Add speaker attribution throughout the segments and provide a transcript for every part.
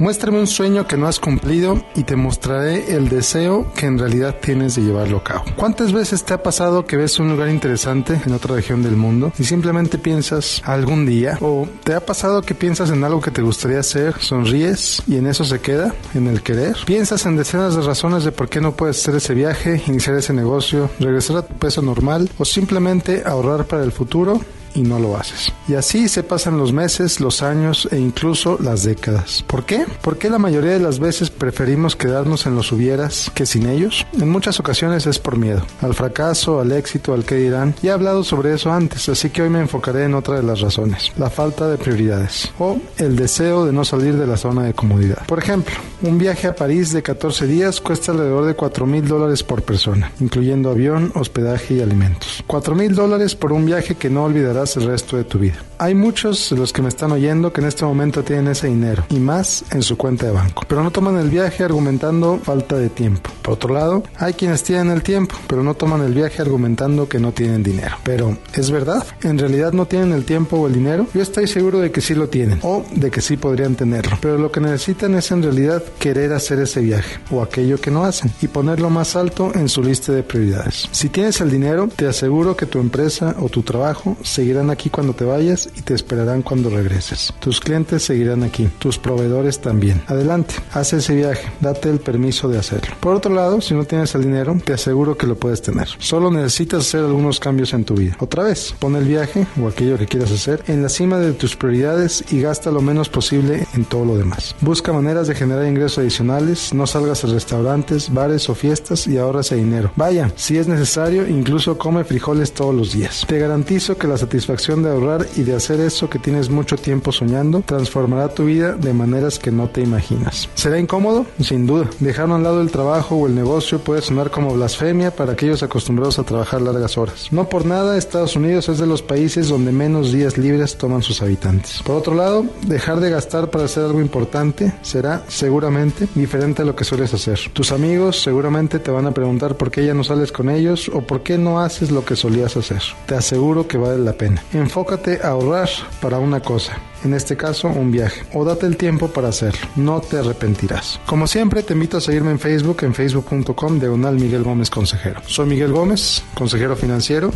Speaker 1: Muéstrame un sueño que no has cumplido y te mostraré el deseo que en realidad tienes de llevarlo a cabo. ¿Cuántas veces te ha pasado que ves un lugar interesante en otra región del mundo y simplemente piensas algún día? ¿O te ha pasado que piensas en algo que te gustaría hacer, sonríes y en eso se queda, en el querer? ¿Piensas en decenas de razones de por qué no puedes hacer ese viaje, iniciar ese negocio, regresar a tu peso normal o simplemente ahorrar para el futuro? y no lo haces. Y así se pasan los meses, los años e incluso las décadas. ¿Por qué? Porque la mayoría de las veces preferimos quedarnos en los hubieras que sin ellos. En muchas ocasiones es por miedo, al fracaso, al éxito, al que dirán. Ya he hablado sobre eso antes, así que hoy me enfocaré en otra de las razones, la falta de prioridades o el deseo de no salir de la zona de comodidad. Por ejemplo, un viaje a París de 14 días cuesta alrededor de 4 mil dólares por persona, incluyendo avión, hospedaje y alimentos. 4 mil dólares por un viaje que no olvidarás el resto de tu vida. Hay muchos de los que me están oyendo que en este momento tienen ese dinero y más en su cuenta de banco, pero no toman el viaje argumentando falta de tiempo. Por otro lado, hay quienes tienen el tiempo, pero no toman el viaje argumentando que no tienen dinero. Pero, ¿es verdad? ¿En realidad no tienen el tiempo o el dinero? Yo estoy seguro de que sí lo tienen o de que sí podrían tenerlo, pero lo que necesitan es en realidad querer hacer ese viaje o aquello que no hacen y ponerlo más alto en su lista de prioridades. Si tienes el dinero, te aseguro que tu empresa o tu trabajo seguirá aquí cuando te vayas y te esperarán cuando regreses. Tus clientes seguirán aquí, tus proveedores también. Adelante, haz ese viaje, date el permiso de hacerlo. Por otro lado, si no tienes el dinero, te aseguro que lo puedes tener. Solo necesitas hacer algunos cambios en tu vida. Otra vez, pon el viaje o aquello que quieras hacer en la cima de tus prioridades y gasta lo menos posible en todo lo demás. Busca maneras de generar ingresos adicionales, no salgas a restaurantes, bares o fiestas y ahorra ese dinero. Vaya, si es necesario, incluso come frijoles todos los días. Te garantizo que la satisfacción de ahorrar y de hacer eso que tienes mucho tiempo soñando transformará tu vida de maneras que no te imaginas. ¿Será incómodo? Sin duda. Dejar a un lado el trabajo o el negocio puede sonar como blasfemia para aquellos acostumbrados a trabajar largas horas. No por nada, Estados Unidos es de los países donde menos días libres toman sus habitantes. Por otro lado, dejar de gastar para hacer algo importante será seguramente diferente a lo que sueles hacer. Tus amigos seguramente te van a preguntar por qué ya no sales con ellos o por qué no haces lo que solías hacer. Te aseguro que vale la pena. Enfócate ahorrar para una cosa, en este caso un viaje, o date el tiempo para hacerlo, no te arrepentirás. Como siempre, te invito a seguirme en Facebook, en facebook.com, diagonal Miguel Gómez Consejero. Soy Miguel Gómez, consejero financiero,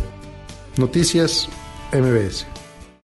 Speaker 1: Noticias MBS.